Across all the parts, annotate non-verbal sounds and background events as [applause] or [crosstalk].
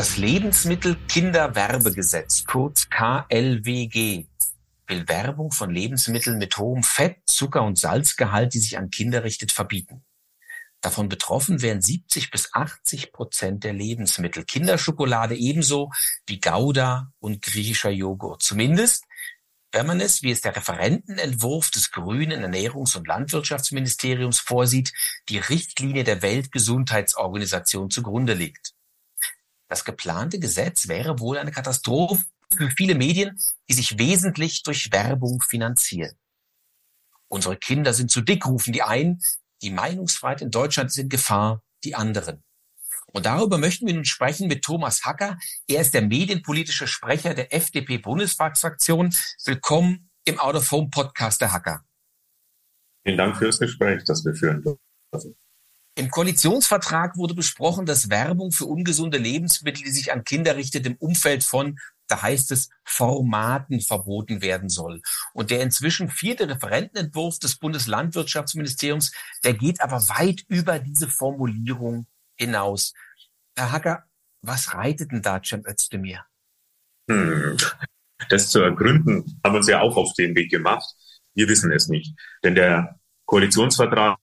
Das Lebensmittelkinderwerbegesetz, kurz KLWG, will Werbung von Lebensmitteln mit hohem Fett, Zucker und Salzgehalt, die sich an Kinder richtet, verbieten. Davon betroffen wären 70 bis 80 Prozent der Lebensmittel. Kinderschokolade ebenso wie Gouda und griechischer Joghurt. Zumindest, wenn man es, wie es der Referentenentwurf des grünen Ernährungs- und Landwirtschaftsministeriums vorsieht, die Richtlinie der Weltgesundheitsorganisation zugrunde legt. Das geplante Gesetz wäre wohl eine Katastrophe für viele Medien, die sich wesentlich durch Werbung finanzieren. Unsere Kinder sind zu dick, rufen die einen. Die Meinungsfreiheit in Deutschland ist in Gefahr, die anderen. Und darüber möchten wir nun sprechen mit Thomas Hacker. Er ist der medienpolitische Sprecher der FDP-Bundestagsfraktion. Willkommen im Out of Home Podcast der Hacker. Vielen Dank fürs Gespräch, das wir führen dürfen. Im Koalitionsvertrag wurde besprochen, dass Werbung für ungesunde Lebensmittel, die sich an Kinder richtet, im Umfeld von, da heißt es, Formaten verboten werden soll. Und der inzwischen vierte Referentenentwurf des Bundeslandwirtschaftsministeriums, der geht aber weit über diese Formulierung hinaus. Herr Hacker, was reitet denn da Cem Özdemir? Hm. Das zu ergründen, haben wir uns ja auch auf den Weg gemacht. Wir wissen es nicht. Denn der Koalitionsvertrag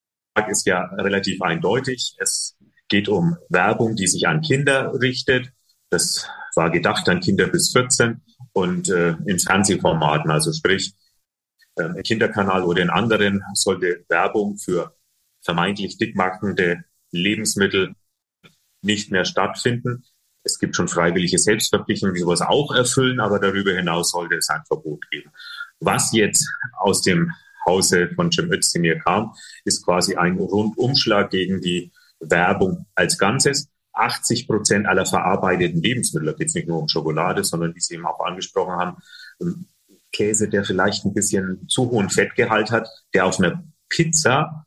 ist ja relativ eindeutig. Es geht um Werbung, die sich an Kinder richtet. Das war gedacht an Kinder bis 14 und äh, in Fernsehformaten, also sprich äh, im Kinderkanal oder in anderen sollte Werbung für vermeintlich dickmachende Lebensmittel nicht mehr stattfinden. Es gibt schon freiwillige Selbstverpflichtungen, die sowas auch erfüllen, aber darüber hinaus sollte es ein Verbot geben. Was jetzt aus dem Hause von Cem Özdemir kam, ist quasi ein Rundumschlag gegen die Werbung als Ganzes. 80 Prozent aller verarbeiteten Lebensmittel, da geht es nicht nur um Schokolade, sondern wie Sie eben auch angesprochen haben, ähm, Käse, der vielleicht ein bisschen zu hohen Fettgehalt hat, der auf einer Pizza,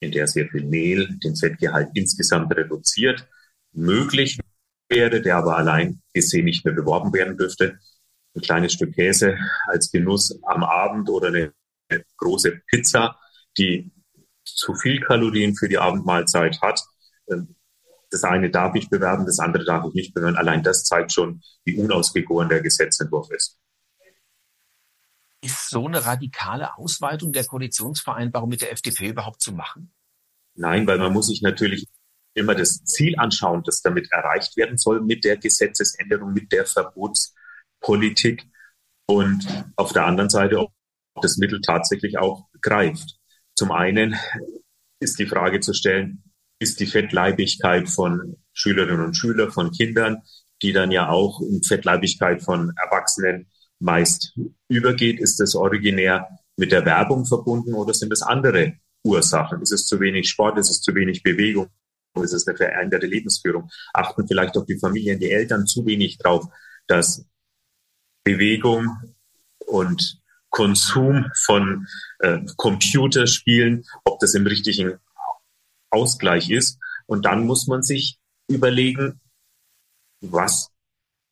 in der sehr viel Mehl den Fettgehalt insgesamt reduziert, möglich wäre, der aber allein gesehen nicht mehr beworben werden dürfte. Ein kleines Stück Käse als Genuss am Abend oder eine große Pizza, die zu viel Kalorien für die Abendmahlzeit hat. Ähm, das eine darf ich bewerben, das andere darf ich nicht bewerben. Allein das zeigt schon, wie unausgegoren der Gesetzentwurf ist. Ist so eine radikale Ausweitung der Koalitionsvereinbarung mit der FDP überhaupt zu machen? Nein, weil man muss sich natürlich immer das Ziel anschauen, das damit erreicht werden soll mit der Gesetzesänderung, mit der Verbotspolitik und auf der anderen Seite, ob das Mittel tatsächlich auch greift. Zum einen ist die Frage zu stellen, ist die Fettleibigkeit von Schülerinnen und Schülern, von Kindern, die dann ja auch in Fettleibigkeit von Erwachsenen meist übergeht, ist das originär mit der Werbung verbunden oder sind es andere Ursachen? Ist es zu wenig Sport? Ist es zu wenig Bewegung? Ist es eine veränderte Lebensführung? Achten vielleicht auch die Familien, die Eltern zu wenig drauf, dass Bewegung und Konsum von äh, Computerspielen, ob das im richtigen Ausgleich ist. Und dann muss man sich überlegen, was,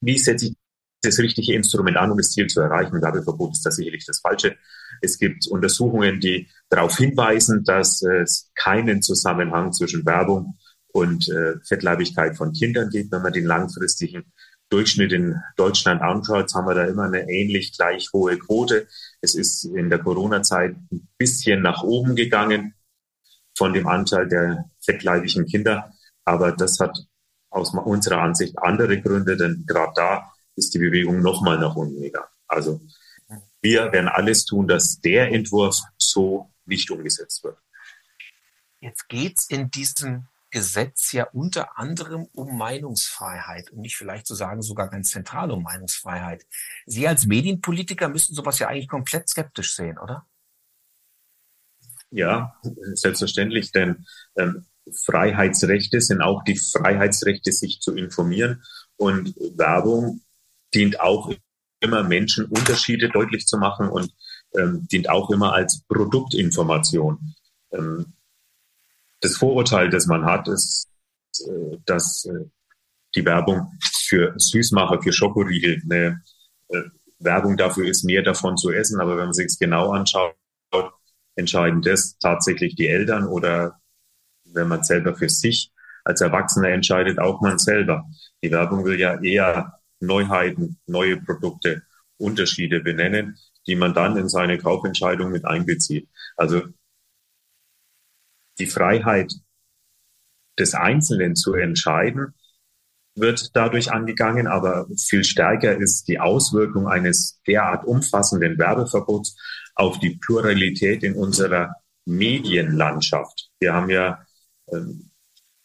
wie setze ich das richtige Instrument an, um das Ziel zu erreichen. Werbeverbot ist da sicherlich das Falsche. Es gibt Untersuchungen, die darauf hinweisen, dass es keinen Zusammenhang zwischen Werbung und äh, Fettleibigkeit von Kindern gibt, wenn man den langfristigen Durchschnitt in Deutschland anschaut, haben wir da immer eine ähnlich gleich hohe Quote. Es ist in der Corona-Zeit ein bisschen nach oben gegangen von dem Anteil der fettleibigen Kinder. Aber das hat aus unserer Ansicht andere Gründe, denn gerade da ist die Bewegung nochmal nach unten gegangen. Also wir werden alles tun, dass der Entwurf so nicht umgesetzt wird. Jetzt geht es in diesem Gesetz ja unter anderem um Meinungsfreiheit, um nicht vielleicht zu sagen sogar ganz zentral um Meinungsfreiheit. Sie als Medienpolitiker müssen sowas ja eigentlich komplett skeptisch sehen, oder? Ja, selbstverständlich, denn ähm, Freiheitsrechte sind auch die Freiheitsrechte, sich zu informieren und Werbung dient auch immer Menschen Unterschiede deutlich zu machen und ähm, dient auch immer als Produktinformation. Ähm, das Vorurteil, das man hat, ist, äh, dass äh, die Werbung für Süßmacher, für Schokoriegel eine äh, Werbung dafür ist, mehr davon zu essen. Aber wenn man sich es genau anschaut, entscheiden das tatsächlich die Eltern oder wenn man selber für sich als Erwachsener entscheidet, auch man selber. Die Werbung will ja eher Neuheiten, neue Produkte, Unterschiede benennen, die man dann in seine Kaufentscheidung mit einbezieht. Also die Freiheit des Einzelnen zu entscheiden, wird dadurch angegangen, aber viel stärker ist die Auswirkung eines derart umfassenden Werbeverbots auf die Pluralität in unserer Medienlandschaft. Wir haben ja ähm,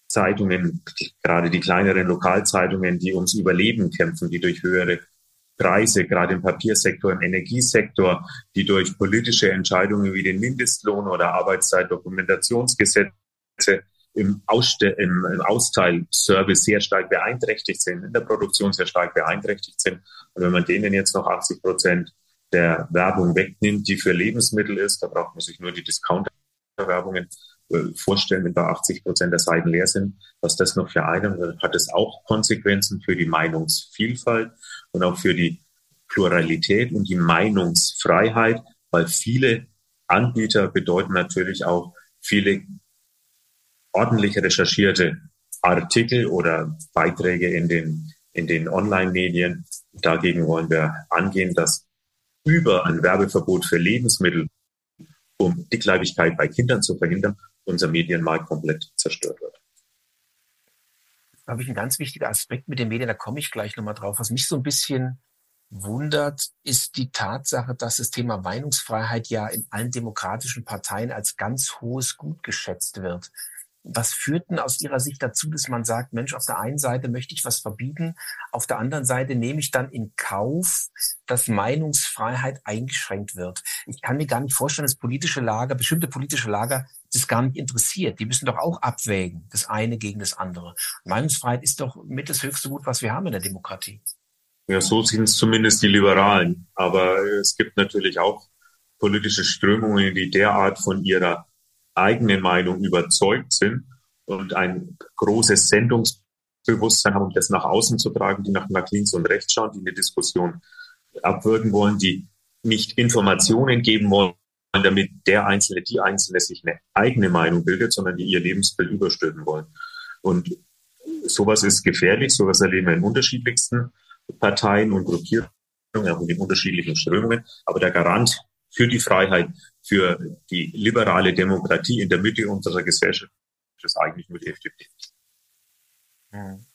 Zeitungen, gerade die kleineren Lokalzeitungen, die ums Überleben kämpfen, die durch höhere Preise, gerade im Papiersektor, im Energiesektor, die durch politische Entscheidungen wie den Mindestlohn oder Arbeitszeitdokumentationsgesetze im, Ausste im, im Austeilservice sehr stark beeinträchtigt sind, in der Produktion sehr stark beeinträchtigt sind. Und wenn man denen jetzt noch 80 Prozent der Werbung wegnimmt, die für Lebensmittel ist, da braucht man sich nur die Discounter-Werbungen vorstellen, wenn da 80 Prozent der Seiten leer sind, was das noch für einen hat es auch Konsequenzen für die Meinungsvielfalt und auch für die Pluralität und die Meinungsfreiheit, weil viele Anbieter bedeuten natürlich auch viele ordentlich recherchierte Artikel oder Beiträge in den, in den Online-Medien. Dagegen wollen wir angehen, dass über ein Werbeverbot für Lebensmittel, um Dickleibigkeit bei Kindern zu verhindern, unser Medienmarkt komplett zerstört wird. Da habe ich, ein ganz wichtiger Aspekt mit den Medien, da komme ich gleich nochmal drauf. Was mich so ein bisschen wundert, ist die Tatsache, dass das Thema Meinungsfreiheit ja in allen demokratischen Parteien als ganz hohes Gut geschätzt wird was führt denn aus Ihrer Sicht dazu, dass man sagt, Mensch, auf der einen Seite möchte ich was verbieten, auf der anderen Seite nehme ich dann in Kauf, dass Meinungsfreiheit eingeschränkt wird. Ich kann mir gar nicht vorstellen, dass politische Lager, bestimmte politische Lager das gar nicht interessiert. Die müssen doch auch abwägen, das eine gegen das andere. Meinungsfreiheit ist doch mit das höchste Gut, was wir haben in der Demokratie. Ja, so sehen es zumindest die Liberalen. Aber es gibt natürlich auch politische Strömungen, die derart von ihrer eigene Meinung überzeugt sind und ein großes Sendungsbewusstsein haben, um das nach außen zu tragen, die nach, nach links und rechts schauen, die eine Diskussion abwürgen wollen, die nicht Informationen geben wollen, damit der Einzelne, die Einzelne sich eine eigene Meinung bildet, sondern die ihr Lebensbild überstülpen wollen. Und sowas ist gefährlich, sowas erleben wir in unterschiedlichsten Parteien und Gruppierungen, auch in den unterschiedlichen Strömungen. Aber der Garant für die Freiheit, für die liberale Demokratie in der Mitte unserer Gesellschaft ist eigentlich nur die FDP. Hm.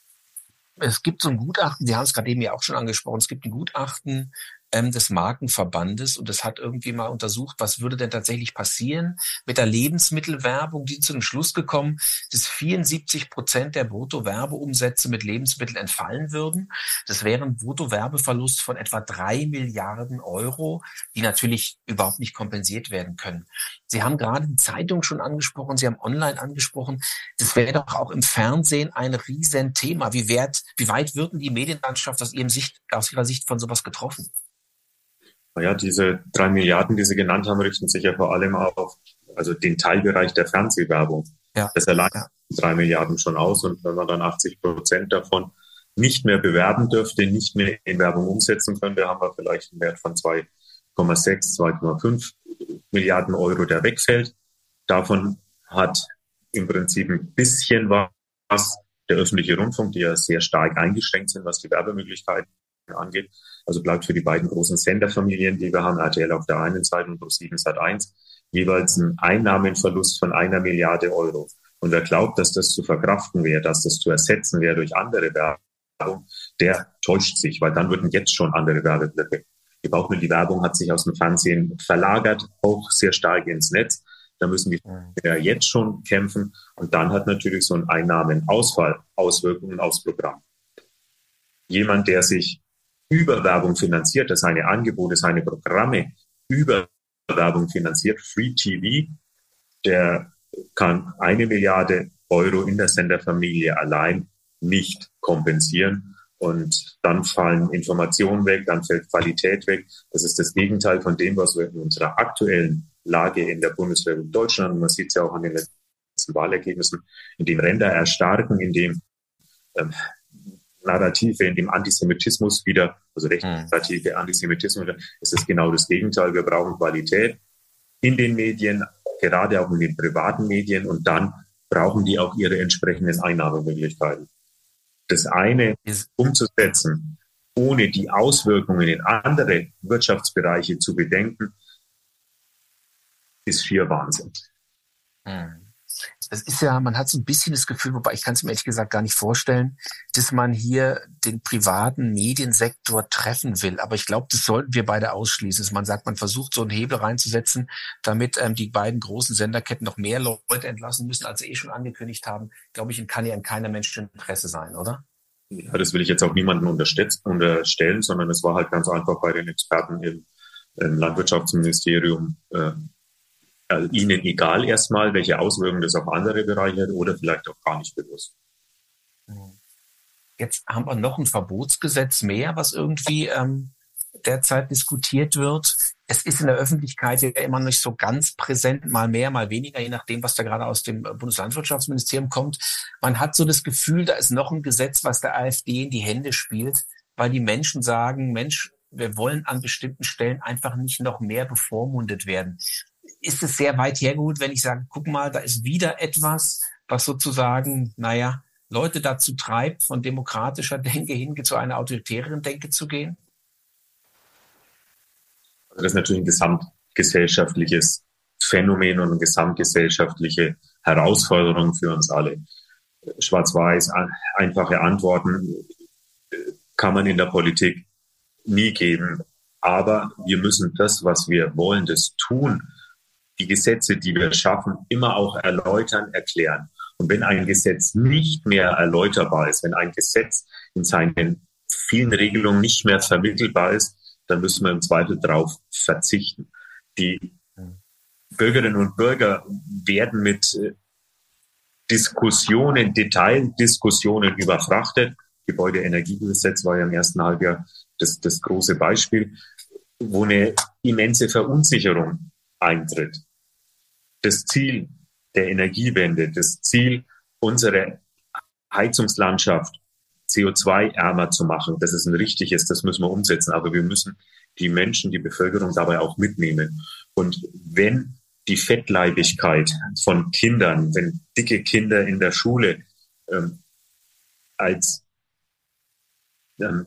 Es gibt so ein Gutachten, Sie haben es gerade eben ja auch schon angesprochen, es gibt ein Gutachten ähm, des Markenverbandes und das hat irgendwie mal untersucht, was würde denn tatsächlich passieren mit der Lebensmittelwerbung, die zu dem Schluss gekommen, dass 74 Prozent der Bruttowerbeumsätze mit Lebensmitteln entfallen würden. Das wäre ein Bruttowerbeverlust von etwa drei Milliarden Euro, die natürlich überhaupt nicht kompensiert werden können. Sie haben gerade die Zeitung schon angesprochen, Sie haben online angesprochen. Das wäre doch auch im Fernsehen ein Riesenthema. Wie, wert, wie weit würden die Medienlandschaft aus, Ihrem Sicht, aus Ihrer Sicht von sowas getroffen? Naja, diese drei Milliarden, die Sie genannt haben, richten sich ja vor allem auf also den Teilbereich der Fernsehwerbung. Ja. Das allein ja. drei Milliarden schon aus. Und wenn man dann 80 Prozent davon nicht mehr bewerben dürfte, nicht mehr in Werbung umsetzen könnte, haben wir vielleicht einen Wert von 2,6, 2,5 Milliarden Euro, der wegfällt. Davon hat im Prinzip ein bisschen was der öffentliche Rundfunk, die ja sehr stark eingeschränkt sind, was die Werbemöglichkeiten angeht. Also bleibt für die beiden großen Senderfamilien, die wir haben, RTL auf der einen Seite und Pro7 Sat 1, jeweils ein Einnahmenverlust von einer Milliarde Euro. Und wer glaubt, dass das zu verkraften wäre, dass das zu ersetzen wäre durch andere Werbung, der täuscht sich, weil dann würden jetzt schon andere Werbeblöcke. Die Bauchmittel-Werbung hat sich aus dem Fernsehen verlagert, auch sehr stark ins Netz. Da müssen wir jetzt schon kämpfen. Und dann hat natürlich so ein Einnahmenausfall Auswirkungen aufs Programm. Jemand, der sich über Werbung finanziert, der seine Angebote, seine Programme über Werbung finanziert, Free TV, der kann eine Milliarde Euro in der Senderfamilie allein nicht kompensieren. Und dann fallen Informationen weg, dann fällt Qualität weg. Das ist das Gegenteil von dem, was wir in unserer aktuellen Lage in der Bundesrepublik Deutschland, man sieht es ja auch an den letzten Wahlergebnissen, in dem Ränder erstarken, in dem ähm, Narrative, in dem Antisemitismus wieder, also rechtsnarrative hm. Antisemitismus, ist es genau das Gegenteil. Wir brauchen Qualität in den Medien, gerade auch in den privaten Medien und dann brauchen die auch ihre entsprechenden Einnahmemöglichkeiten. das eine umzusetzen, ohne die Auswirkungen in andere Wirtschaftsbereiche zu bedenken, ist schier Wahnsinn. Hm. Es ist ja, man hat so ein bisschen das Gefühl, wobei ich kann es mir ehrlich gesagt gar nicht vorstellen, dass man hier den privaten Mediensektor treffen will. Aber ich glaube, das sollten wir beide ausschließen. Man sagt, man versucht so einen Hebel reinzusetzen, damit ähm, die beiden großen Senderketten noch mehr Leute entlassen müssen, als sie eh schon angekündigt haben. Glaube ich, kann ja in keiner Menschen Interesse sein, oder? Ja, das will ich jetzt auch niemandem unterstellen, sondern es war halt ganz einfach bei den Experten im, im Landwirtschaftsministerium äh, also ihnen egal erstmal, welche Auswirkungen das auf andere Bereiche hat oder vielleicht auch gar nicht bewusst. Jetzt haben wir noch ein Verbotsgesetz mehr, was irgendwie ähm, derzeit diskutiert wird. Es ist in der Öffentlichkeit ja immer nicht so ganz präsent, mal mehr, mal weniger, je nachdem, was da gerade aus dem Bundeslandwirtschaftsministerium kommt. Man hat so das Gefühl, da ist noch ein Gesetz, was der AfD in die Hände spielt, weil die Menschen sagen, Mensch, wir wollen an bestimmten Stellen einfach nicht noch mehr bevormundet werden ist es sehr weit hergeholt, wenn ich sage, guck mal, da ist wieder etwas, was sozusagen, naja, Leute dazu treibt, von demokratischer [laughs] Denke hin zu einer autoritären Denke zu gehen? Also das ist natürlich ein gesamtgesellschaftliches Phänomen und eine gesamtgesellschaftliche Herausforderung für uns alle. Schwarz-Weiß, einfache Antworten kann man in der Politik nie geben. Aber wir müssen das, was wir wollen, das tun, die Gesetze, die wir schaffen, immer auch erläutern, erklären. Und wenn ein Gesetz nicht mehr erläuterbar ist, wenn ein Gesetz in seinen vielen Regelungen nicht mehr vermittelbar ist, dann müssen wir im Zweifel darauf verzichten. Die Bürgerinnen und Bürger werden mit äh, Diskussionen, Detaildiskussionen überfrachtet. Gebäudeenergiegesetz war ja im ersten Halbjahr das, das große Beispiel, wo eine immense Verunsicherung eintritt. Das Ziel der Energiewende, das Ziel, unsere Heizungslandschaft CO2-ärmer zu machen, das ist ein richtiges, das müssen wir umsetzen. Aber wir müssen die Menschen, die Bevölkerung dabei auch mitnehmen. Und wenn die Fettleibigkeit von Kindern, wenn dicke Kinder in der Schule ähm, als ähm,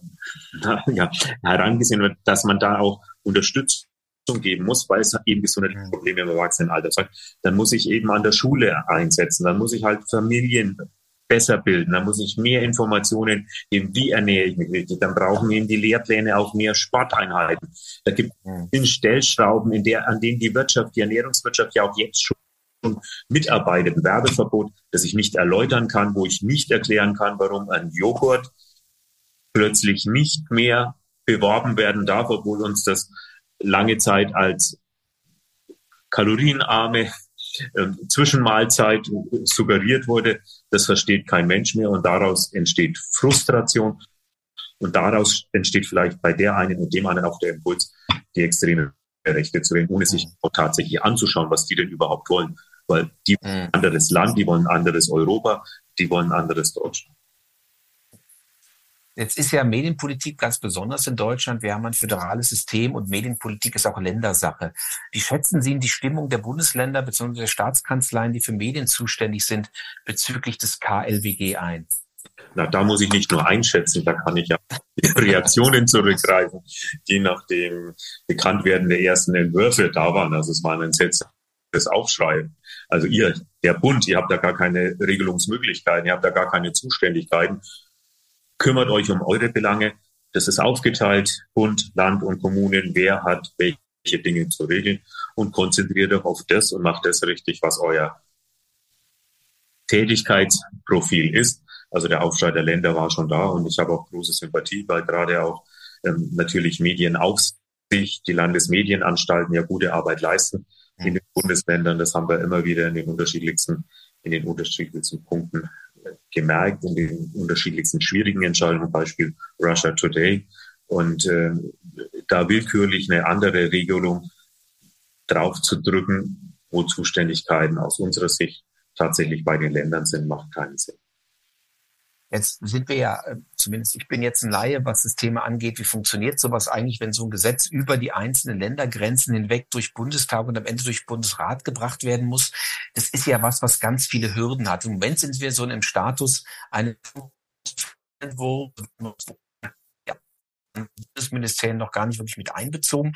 [laughs] ja, herangesehen wird, dass man da auch unterstützt geben muss, weil es eben gesundheitliche Probleme im Erwachsenenalter sagt, dann muss ich eben an der Schule einsetzen, dann muss ich halt Familien besser bilden, dann muss ich mehr Informationen geben, wie ernähre ich mich richtig, dann brauchen eben die Lehrpläne auch mehr Sporteinheiten. Da gibt es Stellschrauben, in der, an denen die Wirtschaft, die Ernährungswirtschaft ja auch jetzt schon mitarbeitet. Ein Werbeverbot, das ich nicht erläutern kann, wo ich nicht erklären kann, warum ein Joghurt plötzlich nicht mehr beworben werden darf, obwohl uns das lange Zeit als kalorienarme äh, Zwischenmahlzeit suggeriert wurde, das versteht kein Mensch mehr und daraus entsteht Frustration und daraus entsteht vielleicht bei der einen und dem einen auch der Impuls, die extreme Rechte zu wählen, ohne sich auch tatsächlich anzuschauen, was die denn überhaupt wollen. Weil die wollen ein anderes Land, die wollen ein anderes Europa, die wollen ein anderes Deutschland. Jetzt ist ja Medienpolitik ganz besonders in Deutschland. Wir haben ein föderales System und Medienpolitik ist auch Ländersache. Wie schätzen Sie die Stimmung der Bundesländer bzw. der Staatskanzleien, die für Medien zuständig sind, bezüglich des KLWG ein? Na, da muss ich nicht nur einschätzen, da kann ich ja [laughs] Reaktionen zurückgreifen, die nach dem Bekanntwerden der ersten Entwürfe da waren. Also es war ein entsetztes Aufschrei. Also ihr, der Bund, ihr habt da gar keine Regelungsmöglichkeiten, ihr habt da gar keine Zuständigkeiten kümmert euch um eure Belange. Das ist aufgeteilt, Bund, Land und Kommunen, wer hat welche Dinge zu regeln und konzentriert euch auf das und macht das richtig, was euer Tätigkeitsprofil ist. Also der Aufschrei der Länder war schon da und ich habe auch große Sympathie, weil gerade auch ähm, natürlich Medienaufsicht, die Landesmedienanstalten ja gute Arbeit leisten in den Bundesländern. Das haben wir immer wieder in den unterschiedlichsten, in den unterschiedlichsten Punkten gemerkt in den unterschiedlichsten schwierigen Entscheidungen, Beispiel Russia Today. Und äh, da willkürlich eine andere Regelung drauf zu drücken, wo Zuständigkeiten aus unserer Sicht tatsächlich bei den Ländern sind, macht keinen Sinn. Jetzt sind wir ja, äh, zumindest ich bin jetzt ein Laie, was das Thema angeht. Wie funktioniert sowas eigentlich, wenn so ein Gesetz über die einzelnen Ländergrenzen hinweg durch Bundestag und am Ende durch Bundesrat gebracht werden muss? Das ist ja was, was ganz viele Hürden hat. Im Moment sind wir so einem Status, eine Gesetzentwurf Bundesministerien noch gar nicht wirklich mit einbezogen.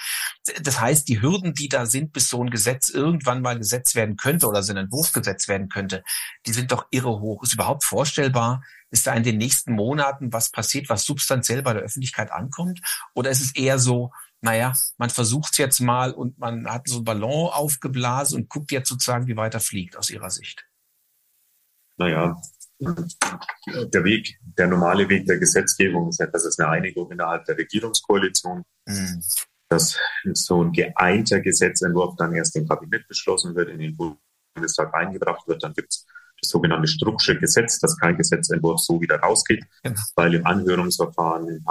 Das heißt, die Hürden, die da sind, bis so ein Gesetz irgendwann mal gesetzt werden könnte oder so ein Entwurf gesetzt werden könnte, die sind doch irre hoch. Ist überhaupt vorstellbar, ist da in den nächsten Monaten was passiert, was substanziell bei der Öffentlichkeit ankommt? Oder ist es eher so, naja, man versucht es jetzt mal und man hat so einen Ballon aufgeblasen und guckt jetzt sozusagen, wie weiter fliegt aus Ihrer Sicht? Naja, der Weg, der normale Weg der Gesetzgebung ist ja, dass es eine Einigung innerhalb der Regierungskoalition, mhm. dass so ein geeinter Gesetzentwurf dann erst im Kabinett beschlossen wird, in den Bundestag eingebracht wird. Dann gibt es das sogenannte Strucksche Gesetz, dass kein Gesetzentwurf so wieder rausgeht, genau. weil im Anhörungsverfahren, im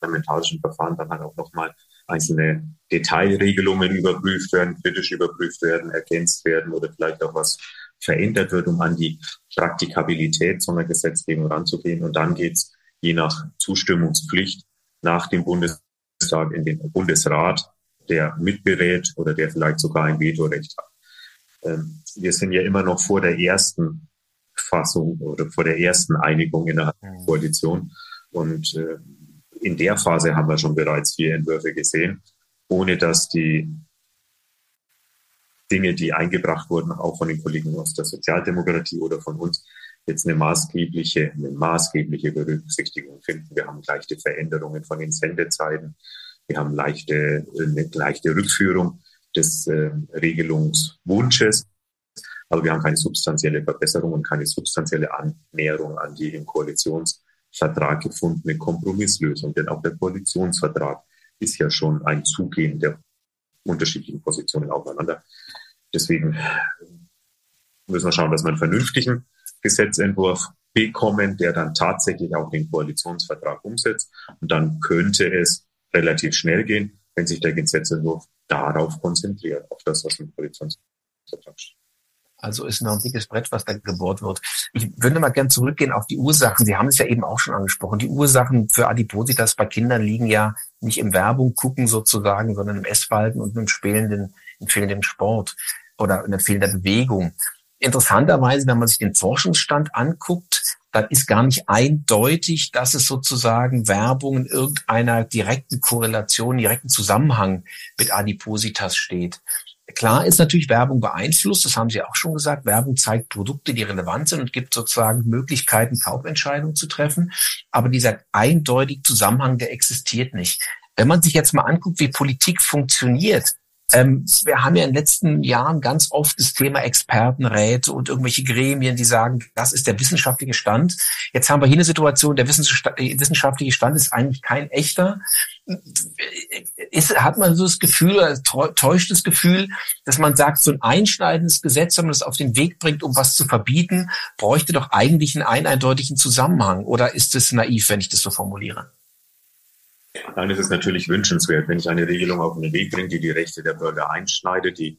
parlamentarischen Verfahren dann halt auch nochmal einzelne Detailregelungen überprüft werden, kritisch überprüft werden, ergänzt werden oder vielleicht auch was verändert wird, um an die Praktikabilität so einer Gesetzgebung ranzugehen. Und dann geht es je nach Zustimmungspflicht nach dem Bundestag in den Bundesrat, der mitberät oder der vielleicht sogar ein Vetorecht hat. Ähm, wir sind ja immer noch vor der ersten Fassung oder vor der ersten Einigung in der mhm. Koalition. Und äh, in der Phase haben wir schon bereits vier Entwürfe gesehen, ohne dass die Dinge, die eingebracht wurden, auch von den Kollegen aus der Sozialdemokratie oder von uns, jetzt eine maßgebliche, eine maßgebliche Berücksichtigung finden. Wir haben leichte Veränderungen von den Sendezeiten. Wir haben leichte, eine leichte Rückführung des äh, Regelungswunsches. Aber wir haben keine substanzielle Verbesserung und keine substanzielle Annäherung an die im Koalitionsvertrag gefundene Kompromisslösung. Denn auch der Koalitionsvertrag ist ja schon ein Zugehen der unterschiedlichen Positionen aufeinander. Deswegen müssen wir schauen, dass wir einen vernünftigen Gesetzentwurf bekommen, der dann tatsächlich auch den Koalitionsvertrag umsetzt. Und dann könnte es relativ schnell gehen, wenn sich der Gesetzentwurf darauf konzentriert, auf das, was im Koalitionsvertrag steht. Also ist noch ein dickes Brett, was da gebohrt wird. Ich würde mal gern zurückgehen auf die Ursachen. Sie haben es ja eben auch schon angesprochen. Die Ursachen für Adipositas bei Kindern liegen ja nicht im Werbung gucken sozusagen, sondern im Essverhalten und im fehlenden, im fehlenden Sport oder in fehlender Bewegung. Interessanterweise, wenn man sich den Forschungsstand anguckt, dann ist gar nicht eindeutig, dass es sozusagen Werbung in irgendeiner direkten Korrelation, direkten Zusammenhang mit Adipositas steht. Klar ist natürlich Werbung beeinflusst, das haben Sie auch schon gesagt. Werbung zeigt Produkte, die relevant sind und gibt sozusagen Möglichkeiten, Kaufentscheidungen zu treffen. Aber dieser eindeutige Zusammenhang, der existiert nicht. Wenn man sich jetzt mal anguckt, wie Politik funktioniert, ähm, wir haben ja in den letzten Jahren ganz oft das Thema Expertenräte und irgendwelche Gremien, die sagen, das ist der wissenschaftliche Stand. Jetzt haben wir hier eine Situation, der wissenschaftliche Stand ist eigentlich kein echter. Ist, hat man so das Gefühl, täuscht das Gefühl, dass man sagt, so ein einschneidendes Gesetz, wenn man das auf den Weg bringt, um was zu verbieten, bräuchte doch eigentlich einen eindeutigen Zusammenhang. Oder ist es naiv, wenn ich das so formuliere? Nein, es ist natürlich wünschenswert, wenn ich eine Regelung auf den Weg bringe, die die Rechte der Bürger einschneidet, die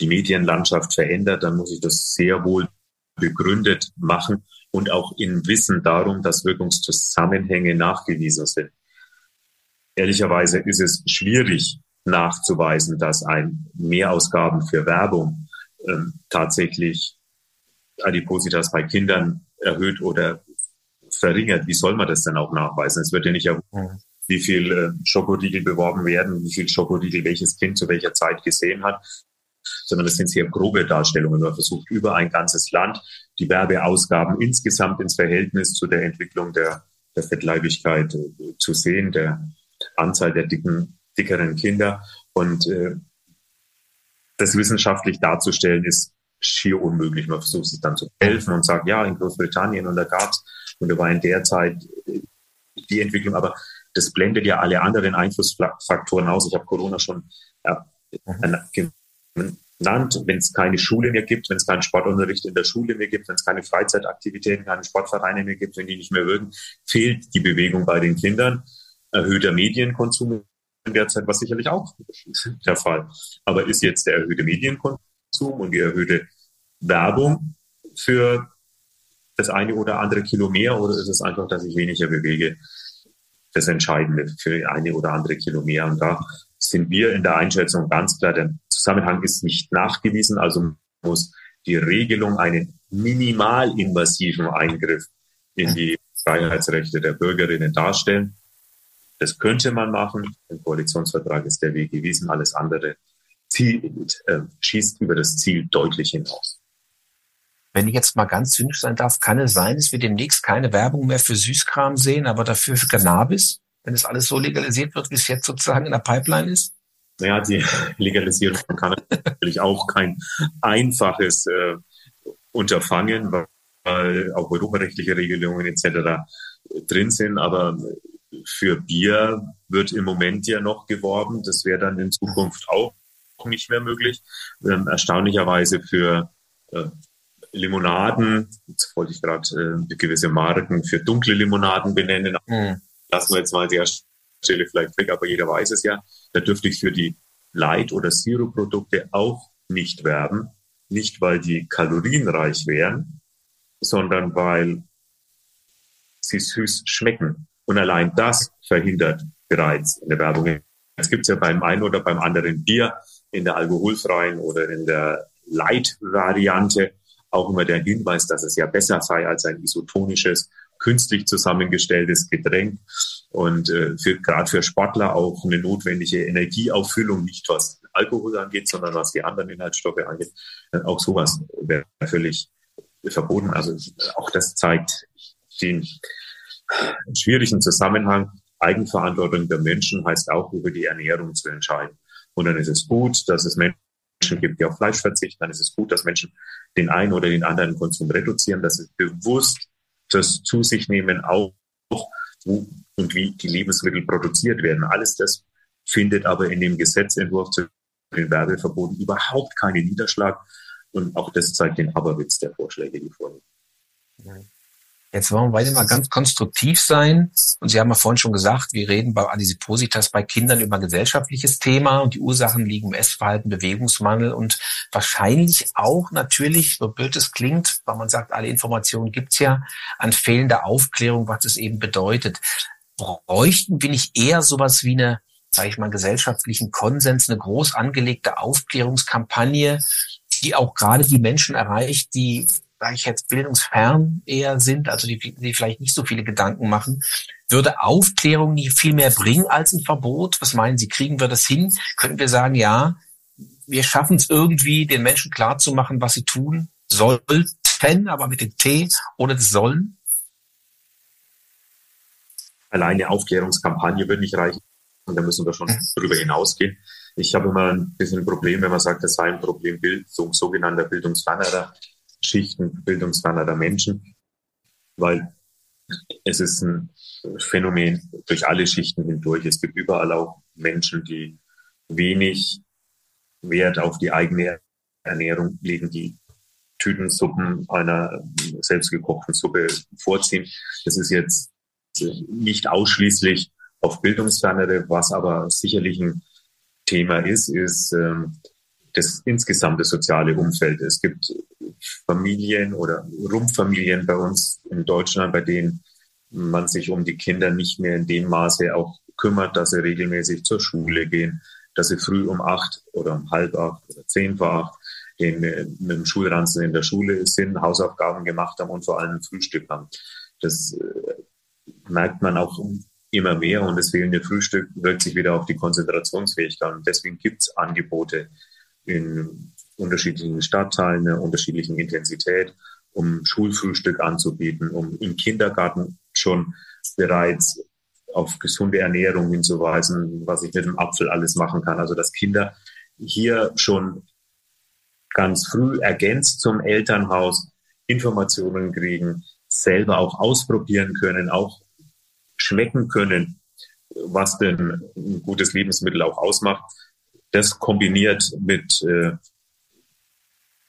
die Medienlandschaft verändert, dann muss ich das sehr wohl begründet machen und auch in Wissen darum, dass Wirkungszusammenhänge nachgewiesen sind. Ehrlicherweise ist es schwierig nachzuweisen, dass ein Mehrausgaben für Werbung ähm, tatsächlich Adipositas bei Kindern erhöht oder verringert. Wie soll man das denn auch nachweisen? Es wird ja nicht erhoben, wie viel äh, Schokoriegel beworben werden, wie viel Schokoriegel welches Kind zu welcher Zeit gesehen hat, sondern das sind sehr grobe Darstellungen. Man versucht über ein ganzes Land die Werbeausgaben insgesamt ins Verhältnis zu der Entwicklung der, der Fettleibigkeit äh, zu sehen, der Anzahl der dicken, dickeren Kinder. Und äh, das wissenschaftlich darzustellen ist schier unmöglich. Man versucht sich dann zu helfen und sagt, ja, in Großbritannien und da gab's und da war in der Zeit die Entwicklung, aber das blendet ja alle anderen Einflussfaktoren aus. Ich habe Corona schon ja, genannt. Wenn es keine Schule mehr gibt, wenn es keinen Sportunterricht in der Schule mehr gibt, wenn es keine Freizeitaktivitäten, keine Sportvereine mehr gibt, wenn die nicht mehr wirken, fehlt die Bewegung bei den Kindern. Erhöhter Medienkonsum in der Zeit war sicherlich auch der Fall. Aber ist jetzt der erhöhte Medienkonsum und die erhöhte Werbung für das eine oder andere Kilo mehr oder ist es einfach, dass ich weniger bewege? Das Entscheidende für eine oder andere Kilo mehr. Und da sind wir in der Einschätzung ganz klar, der Zusammenhang ist nicht nachgewiesen, also muss die Regelung einen minimalinvasiven Eingriff in die Freiheitsrechte der Bürgerinnen darstellen. Das könnte man machen. Im Koalitionsvertrag ist der Weg gewiesen. Alles andere Ziel, äh, schießt über das Ziel deutlich hinaus. Wenn ich jetzt mal ganz zynisch sein darf, kann es sein, dass wir demnächst keine Werbung mehr für Süßkram sehen, aber dafür für Cannabis, wenn es alles so legalisiert wird, wie es jetzt sozusagen in der Pipeline ist? Naja, die [laughs] Legalisierung von Cannabis ist natürlich auch kein einfaches äh, Unterfangen, weil auch europarechtliche Regelungen etc. drin sind. Aber für Bier wird im Moment ja noch geworben. Das wäre dann in Zukunft auch nicht mehr möglich. Ähm, erstaunlicherweise für äh, Limonaden, jetzt wollte ich gerade äh, gewisse Marken für dunkle Limonaden benennen. Mhm. Lassen wir jetzt mal der Stelle vielleicht weg, aber jeder weiß es ja. Da dürfte ich für die Light- oder Zero-Produkte auch nicht werben. Nicht, weil die kalorienreich wären, sondern weil sie süß schmecken. Und allein das verhindert bereits eine Werbung. Es gibt es ja beim einen oder beim anderen Bier in der alkoholfreien oder in der Light-Variante auch immer der Hinweis, dass es ja besser sei als ein isotonisches, künstlich zusammengestelltes Getränk und äh, für, gerade für Sportler auch eine notwendige Energieauffüllung, nicht was Alkohol angeht, sondern was die anderen Inhaltsstoffe angeht. Äh, auch sowas wäre völlig verboten. Also auch das zeigt den schwierigen Zusammenhang. Eigenverantwortung der Menschen heißt auch über die Ernährung zu entscheiden. Und dann ist es gut, dass es Menschen gibt, die auf Fleisch verzichten. Dann ist es gut, dass Menschen den einen oder den anderen Konsum reduzieren, dass sie bewusst das zu sich nehmen, auch wo und wie die Lebensmittel produziert werden. Alles das findet aber in dem Gesetzentwurf zu den Werbeverboten überhaupt keinen Niederschlag. Und auch das zeigt den Aberwitz der Vorschläge, die vorliegen. Jetzt wollen wir weiter mal ganz konstruktiv sein. Und Sie haben ja vorhin schon gesagt, wir reden bei Adisipositas bei Kindern über ein gesellschaftliches Thema und die Ursachen liegen im Essverhalten, Bewegungsmangel und wahrscheinlich auch natürlich, so blöd es klingt, weil man sagt, alle Informationen gibt's ja, an fehlender Aufklärung, was es eben bedeutet. Bräuchten wir nicht eher sowas wie eine, sage ich mal, gesellschaftlichen Konsens, eine groß angelegte Aufklärungskampagne, die auch gerade die Menschen erreicht, die sage ich jetzt, bildungsfern eher sind, also die, die vielleicht nicht so viele Gedanken machen, würde Aufklärung nicht viel mehr bringen als ein Verbot? Was meinen Sie, kriegen wir das hin? Könnten wir sagen, ja, wir schaffen es irgendwie, den Menschen klarzumachen, was sie tun sollten, aber mit dem T ohne das Sollen? Alleine Aufklärungskampagne würde nicht reichen. Und da müssen wir schon mhm. darüber hinausgehen. Ich habe immer ein bisschen ein Problem, wenn man sagt, das sei ein Problem Bildung, sogenannter Bildungsfernerer. Schichten bildungsferner Menschen, weil es ist ein Phänomen durch alle Schichten hindurch. Es gibt überall auch Menschen, die wenig Wert auf die eigene Ernährung legen, die Tütensuppen einer selbstgekochten Suppe vorziehen. Das ist jetzt nicht ausschließlich auf Bildungsfernere, was aber sicherlich ein Thema ist, ist ähm, das insgesamte soziale Umfeld. Es gibt Familien oder Rumpffamilien bei uns in Deutschland, bei denen man sich um die Kinder nicht mehr in dem Maße auch kümmert, dass sie regelmäßig zur Schule gehen, dass sie früh um acht oder um halb acht oder zehn vor acht in, mit dem Schulranzen in der Schule sind, Hausaufgaben gemacht haben und vor allem Frühstück haben. Das äh, merkt man auch immer mehr und das fehlende Frühstück wirkt sich wieder auf die Konzentrationsfähigkeit. Und deswegen gibt es Angebote in unterschiedlichen Stadtteilen, einer unterschiedlichen Intensität, um Schulfrühstück anzubieten, um im Kindergarten schon bereits auf gesunde Ernährung hinzuweisen, was ich mit dem Apfel alles machen kann. Also dass Kinder hier schon ganz früh ergänzt zum Elternhaus Informationen kriegen, selber auch ausprobieren können, auch schmecken können, was denn ein gutes Lebensmittel auch ausmacht das kombiniert mit äh,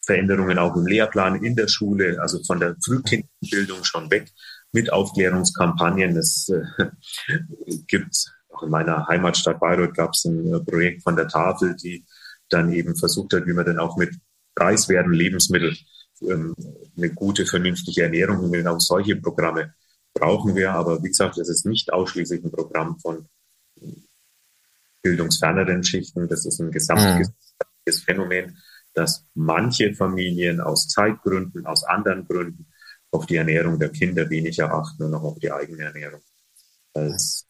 Veränderungen auch im Lehrplan in der Schule, also von der Frühkindbildung schon weg, mit Aufklärungskampagnen. Es äh, gibt auch in meiner Heimatstadt Bayreuth gab es ein äh, Projekt von der Tafel, die dann eben versucht hat, wie man denn auch mit preiswerten Lebensmitteln ähm, eine gute, vernünftige Ernährung und genau solche Programme brauchen wir. Aber wie gesagt, es ist nicht ausschließlich ein Programm von bildungsferneren Schichten. Das ist ein gesamtes mhm. Phänomen, dass manche Familien aus Zeitgründen, aus anderen Gründen auf die Ernährung der Kinder weniger achten und auch auf die eigene Ernährung als.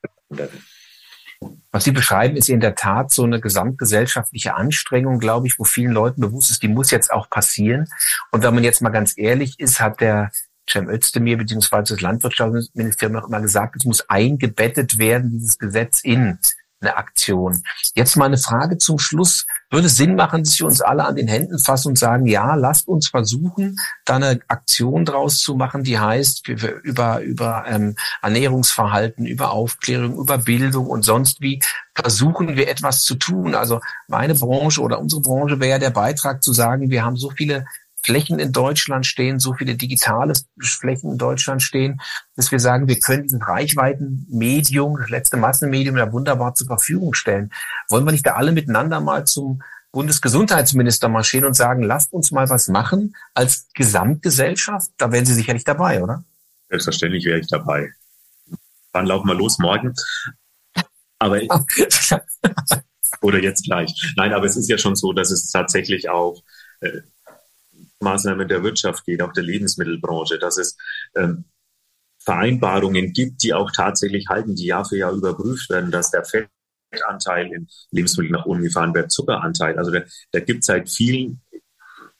Was Sie beschreiben, ist in der Tat so eine gesamtgesellschaftliche Anstrengung, glaube ich, wo vielen Leuten bewusst ist, die muss jetzt auch passieren. Und wenn man jetzt mal ganz ehrlich ist, hat der Cem Özdemir bzw. das Landwirtschaftsministerium auch immer gesagt, es muss eingebettet werden, dieses Gesetz in eine Aktion. Jetzt mal eine Frage zum Schluss. Würde es Sinn machen, dass wir uns alle an den Händen fassen und sagen, ja, lasst uns versuchen, da eine Aktion draus zu machen, die heißt, über, über ähm, Ernährungsverhalten, über Aufklärung, über Bildung und sonst wie versuchen wir etwas zu tun. Also meine Branche oder unsere Branche wäre der Beitrag zu sagen, wir haben so viele Flächen in Deutschland stehen, so viele digitale Flächen in Deutschland stehen, dass wir sagen, wir können dieses Reichweitenmedium, das letzte Massenmedium da wunderbar zur Verfügung stellen. Wollen wir nicht da alle miteinander mal zum Bundesgesundheitsminister marschieren und sagen, lasst uns mal was machen als Gesamtgesellschaft? Da wären Sie sicherlich dabei, oder? Selbstverständlich wäre ich dabei. Wann laufen wir los? Morgen. Aber [laughs] oder jetzt gleich. Nein, aber es ist ja schon so, dass es tatsächlich auch äh, Maßnahmen der Wirtschaft geht, auch der Lebensmittelbranche, dass es ähm, Vereinbarungen gibt, die auch tatsächlich halten, die Jahr für Jahr überprüft werden, dass der Fettanteil in Lebensmitteln nach unten gefahren wird, Zuckeranteil. Also da, gibt es seit vielen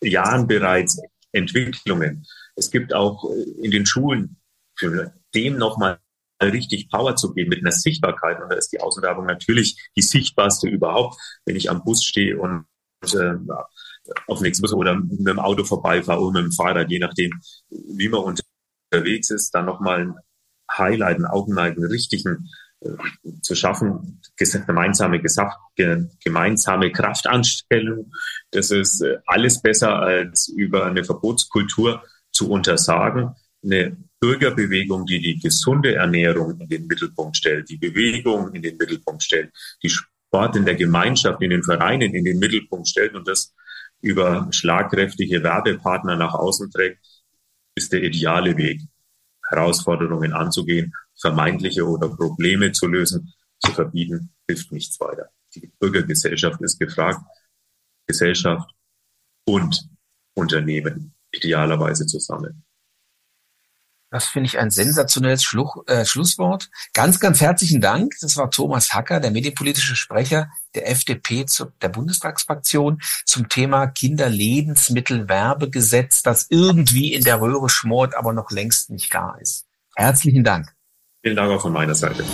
Jahren bereits Entwicklungen. Es gibt auch äh, in den Schulen für dem nochmal richtig Power zu geben mit einer Sichtbarkeit. Und da ist die Außenwerbung natürlich die sichtbarste überhaupt, wenn ich am Bus stehe und äh, auf nichts muss oder mit dem Auto vorbeifahre oder mit dem Fahrrad, je nachdem, wie man unterwegs ist, dann nochmal ein Highlight, einen Augenmerk, einen richtigen äh, zu schaffen, gemeinsame, gemeinsame Kraftanstellung. Das ist äh, alles besser als über eine Verbotskultur zu untersagen. Eine Bürgerbewegung, die die gesunde Ernährung in den Mittelpunkt stellt, die Bewegung in den Mittelpunkt stellt, die Sport in der Gemeinschaft, in den Vereinen in den Mittelpunkt stellt und das über schlagkräftige Werbepartner nach außen trägt, ist der ideale Weg, Herausforderungen anzugehen, vermeintliche oder Probleme zu lösen, zu verbieten, hilft nichts weiter. Die Bürgergesellschaft ist gefragt, Gesellschaft und Unternehmen idealerweise zusammen. Das finde ich ein sensationelles Schluch, äh, Schlusswort. Ganz, ganz herzlichen Dank. Das war Thomas Hacker, der medienpolitische Sprecher der FDP zu, der Bundestagsfraktion zum Thema Kinderlebensmittelwerbegesetz, das irgendwie in der Röhre schmort, aber noch längst nicht gar ist. Herzlichen Dank. Vielen Dank auch von meiner Seite.